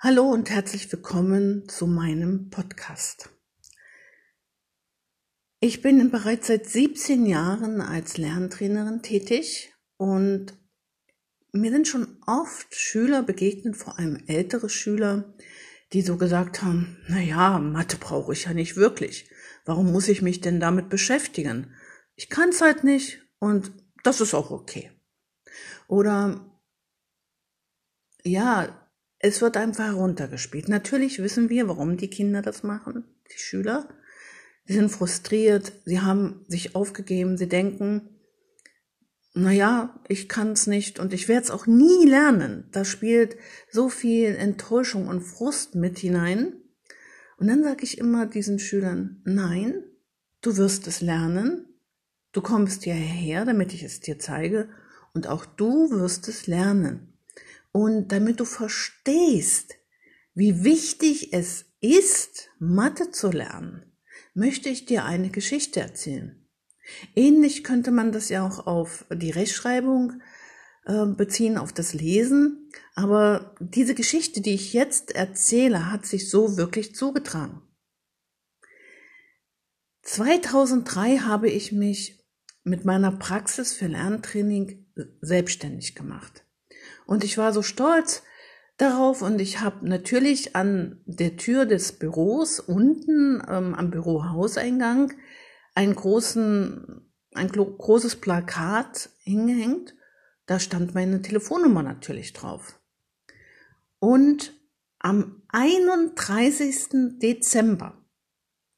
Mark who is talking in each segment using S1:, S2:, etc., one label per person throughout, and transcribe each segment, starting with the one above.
S1: Hallo und herzlich willkommen zu meinem Podcast. Ich bin bereits seit 17 Jahren als Lerntrainerin tätig und mir sind schon oft Schüler begegnet, vor allem ältere Schüler, die so gesagt haben, na ja, Mathe brauche ich ja nicht wirklich. Warum muss ich mich denn damit beschäftigen? Ich kann es halt nicht und das ist auch okay. Oder ja, es wird einfach heruntergespielt. Natürlich wissen wir, warum die Kinder das machen, die Schüler. Sie sind frustriert, sie haben sich aufgegeben, sie denken, na ja, ich kann es nicht und ich werde es auch nie lernen. Da spielt so viel Enttäuschung und Frust mit hinein. Und dann sage ich immer diesen Schülern, nein, du wirst es lernen, du kommst hierher, damit ich es dir zeige, und auch du wirst es lernen. Und damit du verstehst, wie wichtig es ist, Mathe zu lernen, möchte ich dir eine Geschichte erzählen. Ähnlich könnte man das ja auch auf die Rechtschreibung äh, beziehen, auf das Lesen. Aber diese Geschichte, die ich jetzt erzähle, hat sich so wirklich zugetragen. 2003 habe ich mich mit meiner Praxis für Lerntraining selbstständig gemacht. Und ich war so stolz darauf und ich habe natürlich an der Tür des Büros unten ähm, am Bürohauseingang einen großen, ein großes Plakat hingehängt. Da stand meine Telefonnummer natürlich drauf. Und am 31. Dezember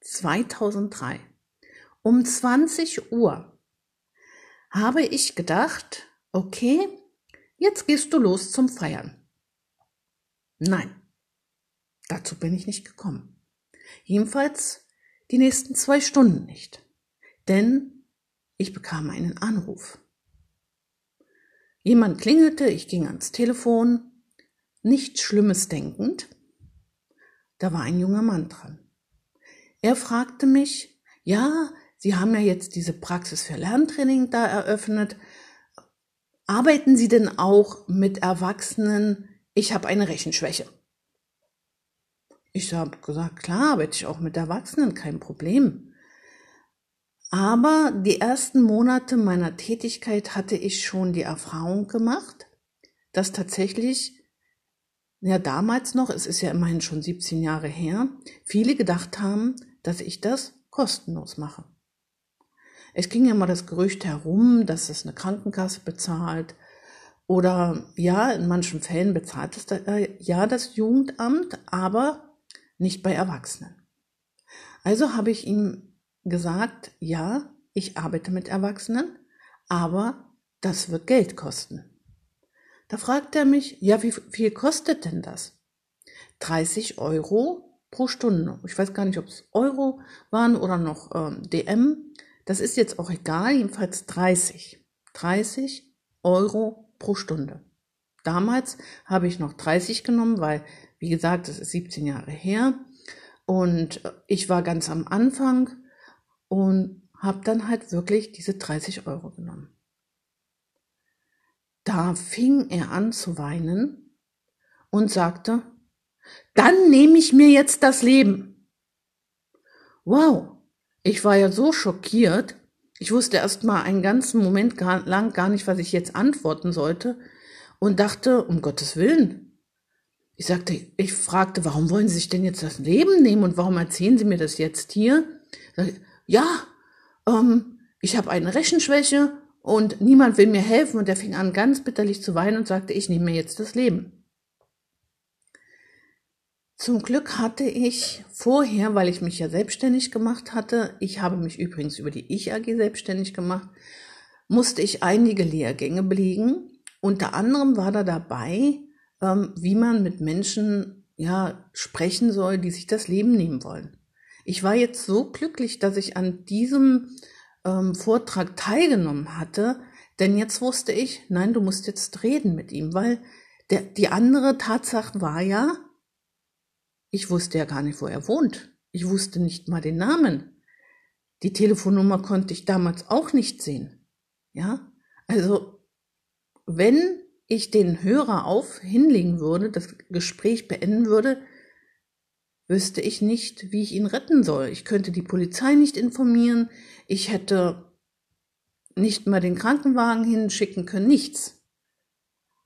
S1: 2003 um 20 Uhr habe ich gedacht, okay, Jetzt gehst du los zum Feiern. Nein, dazu bin ich nicht gekommen. Jedenfalls die nächsten zwei Stunden nicht. Denn ich bekam einen Anruf. Jemand klingelte, ich ging ans Telefon, nichts Schlimmes denkend. Da war ein junger Mann dran. Er fragte mich, ja, Sie haben ja jetzt diese Praxis für Lerntraining da eröffnet. Arbeiten Sie denn auch mit Erwachsenen? Ich habe eine Rechenschwäche. Ich habe gesagt, klar, arbeite ich auch mit Erwachsenen, kein Problem. Aber die ersten Monate meiner Tätigkeit hatte ich schon die Erfahrung gemacht, dass tatsächlich, ja damals noch, es ist ja immerhin schon 17 Jahre her, viele gedacht haben, dass ich das kostenlos mache. Es ging ja mal das Gerücht herum, dass es eine Krankenkasse bezahlt. Oder ja, in manchen Fällen bezahlt es da, äh, ja das Jugendamt, aber nicht bei Erwachsenen. Also habe ich ihm gesagt, ja, ich arbeite mit Erwachsenen, aber das wird Geld kosten. Da fragt er mich, ja, wie viel kostet denn das? 30 Euro pro Stunde. Ich weiß gar nicht, ob es Euro waren oder noch ähm, DM. Das ist jetzt auch egal, jedenfalls 30. 30 Euro pro Stunde. Damals habe ich noch 30 genommen, weil, wie gesagt, das ist 17 Jahre her. Und ich war ganz am Anfang und habe dann halt wirklich diese 30 Euro genommen. Da fing er an zu weinen und sagte, dann nehme ich mir jetzt das Leben. Wow, ich war ja so schockiert. Ich wusste erst mal einen ganzen Moment gar, lang gar nicht, was ich jetzt antworten sollte und dachte, um Gottes Willen. Ich sagte, ich fragte, warum wollen Sie sich denn jetzt das Leben nehmen und warum erzählen Sie mir das jetzt hier? Ja, ähm, ich habe eine Rechenschwäche und niemand will mir helfen und er fing an ganz bitterlich zu weinen und sagte, ich nehme mir jetzt das Leben. Zum Glück hatte ich vorher, weil ich mich ja selbstständig gemacht hatte, ich habe mich übrigens über die Ich AG selbstständig gemacht, musste ich einige Lehrgänge belegen. Unter anderem war da dabei, ähm, wie man mit Menschen ja sprechen soll, die sich das Leben nehmen wollen. Ich war jetzt so glücklich, dass ich an diesem ähm, Vortrag teilgenommen hatte, denn jetzt wusste ich, nein, du musst jetzt reden mit ihm, weil der, die andere Tatsache war ja, ich wusste ja gar nicht, wo er wohnt. Ich wusste nicht mal den Namen. Die Telefonnummer konnte ich damals auch nicht sehen. Ja, also wenn ich den Hörer auf hinlegen würde, das Gespräch beenden würde, wüsste ich nicht, wie ich ihn retten soll. Ich könnte die Polizei nicht informieren, ich hätte nicht mal den Krankenwagen hinschicken können, nichts.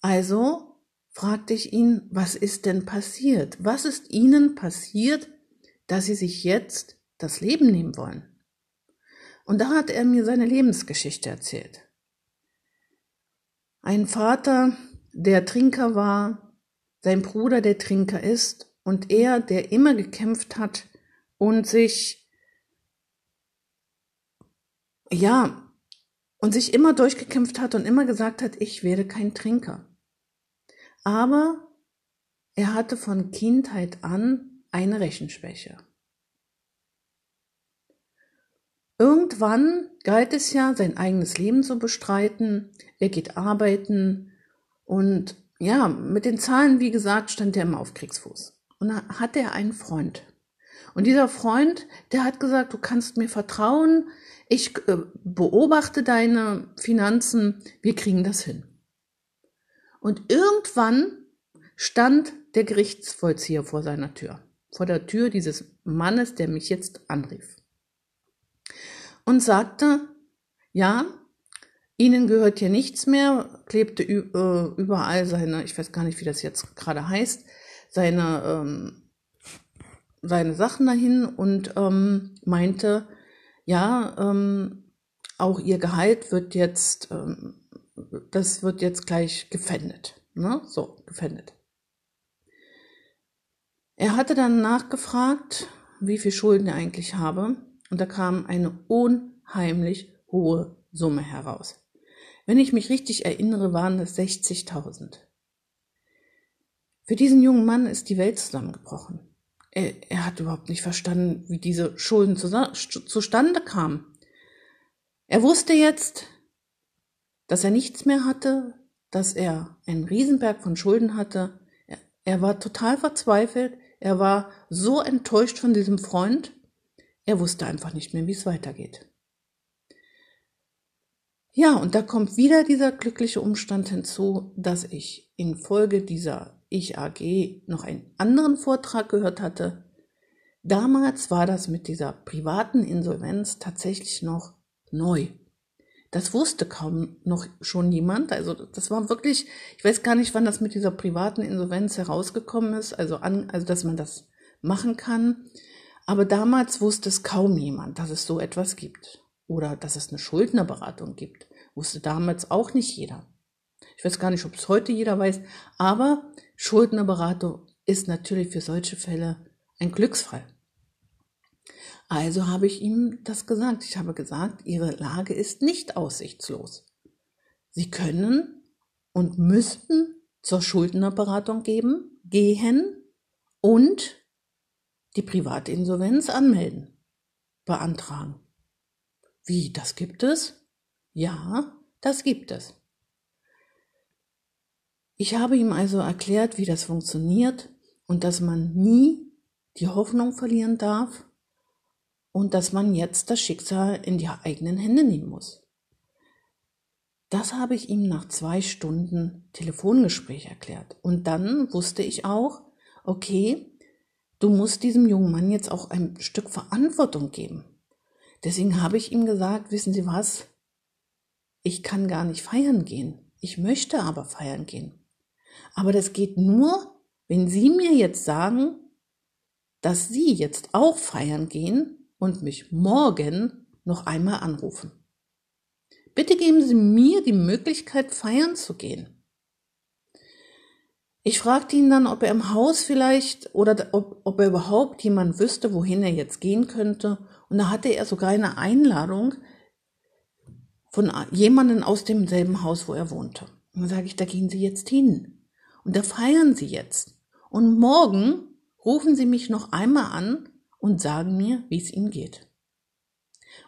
S1: Also fragte ich ihn, was ist denn passiert? Was ist Ihnen passiert, dass Sie sich jetzt das Leben nehmen wollen? Und da hat er mir seine Lebensgeschichte erzählt. Ein Vater, der Trinker war, sein Bruder, der Trinker ist, und er, der immer gekämpft hat und sich, ja, und sich immer durchgekämpft hat und immer gesagt hat, ich werde kein Trinker. Aber er hatte von Kindheit an eine Rechenschwäche. Irgendwann galt es ja, sein eigenes Leben zu bestreiten. Er geht arbeiten und ja, mit den Zahlen, wie gesagt, stand er immer auf Kriegsfuß. Und da hatte er einen Freund. Und dieser Freund, der hat gesagt, du kannst mir vertrauen, ich äh, beobachte deine Finanzen, wir kriegen das hin. Und irgendwann stand der Gerichtsvollzieher vor seiner Tür, vor der Tür dieses Mannes, der mich jetzt anrief und sagte, ja, Ihnen gehört hier nichts mehr, klebte äh, überall seine, ich weiß gar nicht, wie das jetzt gerade heißt, seine, ähm, seine Sachen dahin und ähm, meinte, ja, ähm, auch ihr Gehalt wird jetzt, ähm, das wird jetzt gleich gefändet. Ne? So, gefändet. Er hatte dann nachgefragt, wie viel Schulden er eigentlich habe und da kam eine unheimlich hohe Summe heraus. Wenn ich mich richtig erinnere, waren es 60.000. Für diesen jungen Mann ist die Welt zusammengebrochen. Er, er hat überhaupt nicht verstanden, wie diese Schulden zustande kamen. Er wusste jetzt, dass er nichts mehr hatte, dass er einen Riesenberg von Schulden hatte. Er, er war total verzweifelt. Er war so enttäuscht von diesem Freund. Er wusste einfach nicht mehr, wie es weitergeht. Ja, und da kommt wieder dieser glückliche Umstand hinzu, dass ich infolge dieser Ich AG noch einen anderen Vortrag gehört hatte. Damals war das mit dieser privaten Insolvenz tatsächlich noch neu. Das wusste kaum noch schon niemand. Also das war wirklich, ich weiß gar nicht, wann das mit dieser privaten Insolvenz herausgekommen ist, also an, also dass man das machen kann. Aber damals wusste es kaum jemand, dass es so etwas gibt. Oder dass es eine Schuldnerberatung gibt. Wusste damals auch nicht jeder. Ich weiß gar nicht, ob es heute jeder weiß, aber Schuldnerberatung ist natürlich für solche Fälle ein Glücksfall. Also habe ich ihm das gesagt. Ich habe gesagt, Ihre Lage ist nicht aussichtslos. Sie können und müssten zur Schuldnerberatung geben, gehen und die Privatinsolvenz anmelden, beantragen. Wie, das gibt es? Ja, das gibt es. Ich habe ihm also erklärt, wie das funktioniert und dass man nie die Hoffnung verlieren darf und dass man jetzt das Schicksal in die eigenen Hände nehmen muss. Das habe ich ihm nach zwei Stunden Telefongespräch erklärt. Und dann wusste ich auch, okay, Du musst diesem jungen Mann jetzt auch ein Stück Verantwortung geben. Deswegen habe ich ihm gesagt, wissen Sie was? Ich kann gar nicht feiern gehen. Ich möchte aber feiern gehen. Aber das geht nur, wenn Sie mir jetzt sagen, dass Sie jetzt auch feiern gehen und mich morgen noch einmal anrufen. Bitte geben Sie mir die Möglichkeit, feiern zu gehen. Ich fragte ihn dann, ob er im Haus vielleicht oder ob, ob er überhaupt jemand wüsste, wohin er jetzt gehen könnte. Und da hatte er sogar eine Einladung von jemandem aus demselben Haus, wo er wohnte. Und dann sage ich, da gehen Sie jetzt hin. Und da feiern Sie jetzt. Und morgen rufen Sie mich noch einmal an und sagen mir, wie es Ihnen geht.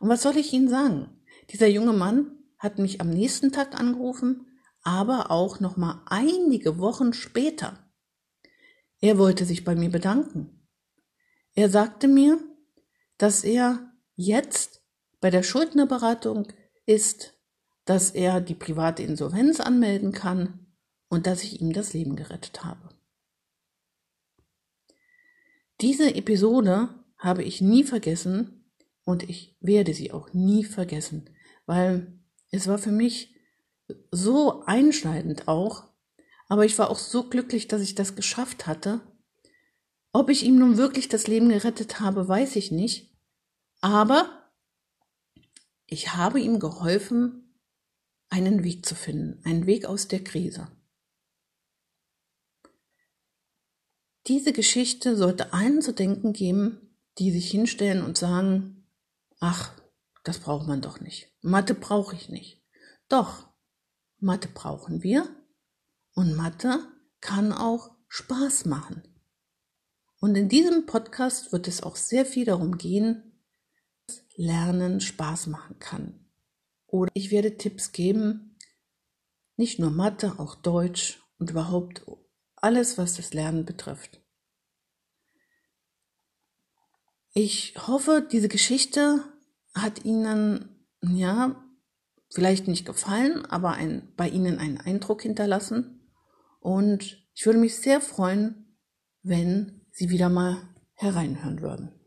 S1: Und was soll ich Ihnen sagen? Dieser junge Mann hat mich am nächsten Tag angerufen aber auch noch mal einige Wochen später. Er wollte sich bei mir bedanken. Er sagte mir, dass er jetzt bei der Schuldnerberatung ist, dass er die private Insolvenz anmelden kann und dass ich ihm das Leben gerettet habe. Diese Episode habe ich nie vergessen und ich werde sie auch nie vergessen, weil es war für mich so einschneidend auch, aber ich war auch so glücklich, dass ich das geschafft hatte. Ob ich ihm nun wirklich das Leben gerettet habe, weiß ich nicht, aber ich habe ihm geholfen, einen Weg zu finden, einen Weg aus der Krise. Diese Geschichte sollte allen zu denken geben, die sich hinstellen und sagen, ach, das braucht man doch nicht. Mathe brauche ich nicht. Doch, Mathe brauchen wir und Mathe kann auch Spaß machen. Und in diesem Podcast wird es auch sehr viel darum gehen, dass Lernen Spaß machen kann. Oder ich werde Tipps geben, nicht nur Mathe, auch Deutsch und überhaupt alles, was das Lernen betrifft. Ich hoffe, diese Geschichte hat Ihnen, ja, vielleicht nicht gefallen, aber ein, bei Ihnen einen Eindruck hinterlassen. Und ich würde mich sehr freuen, wenn Sie wieder mal hereinhören würden.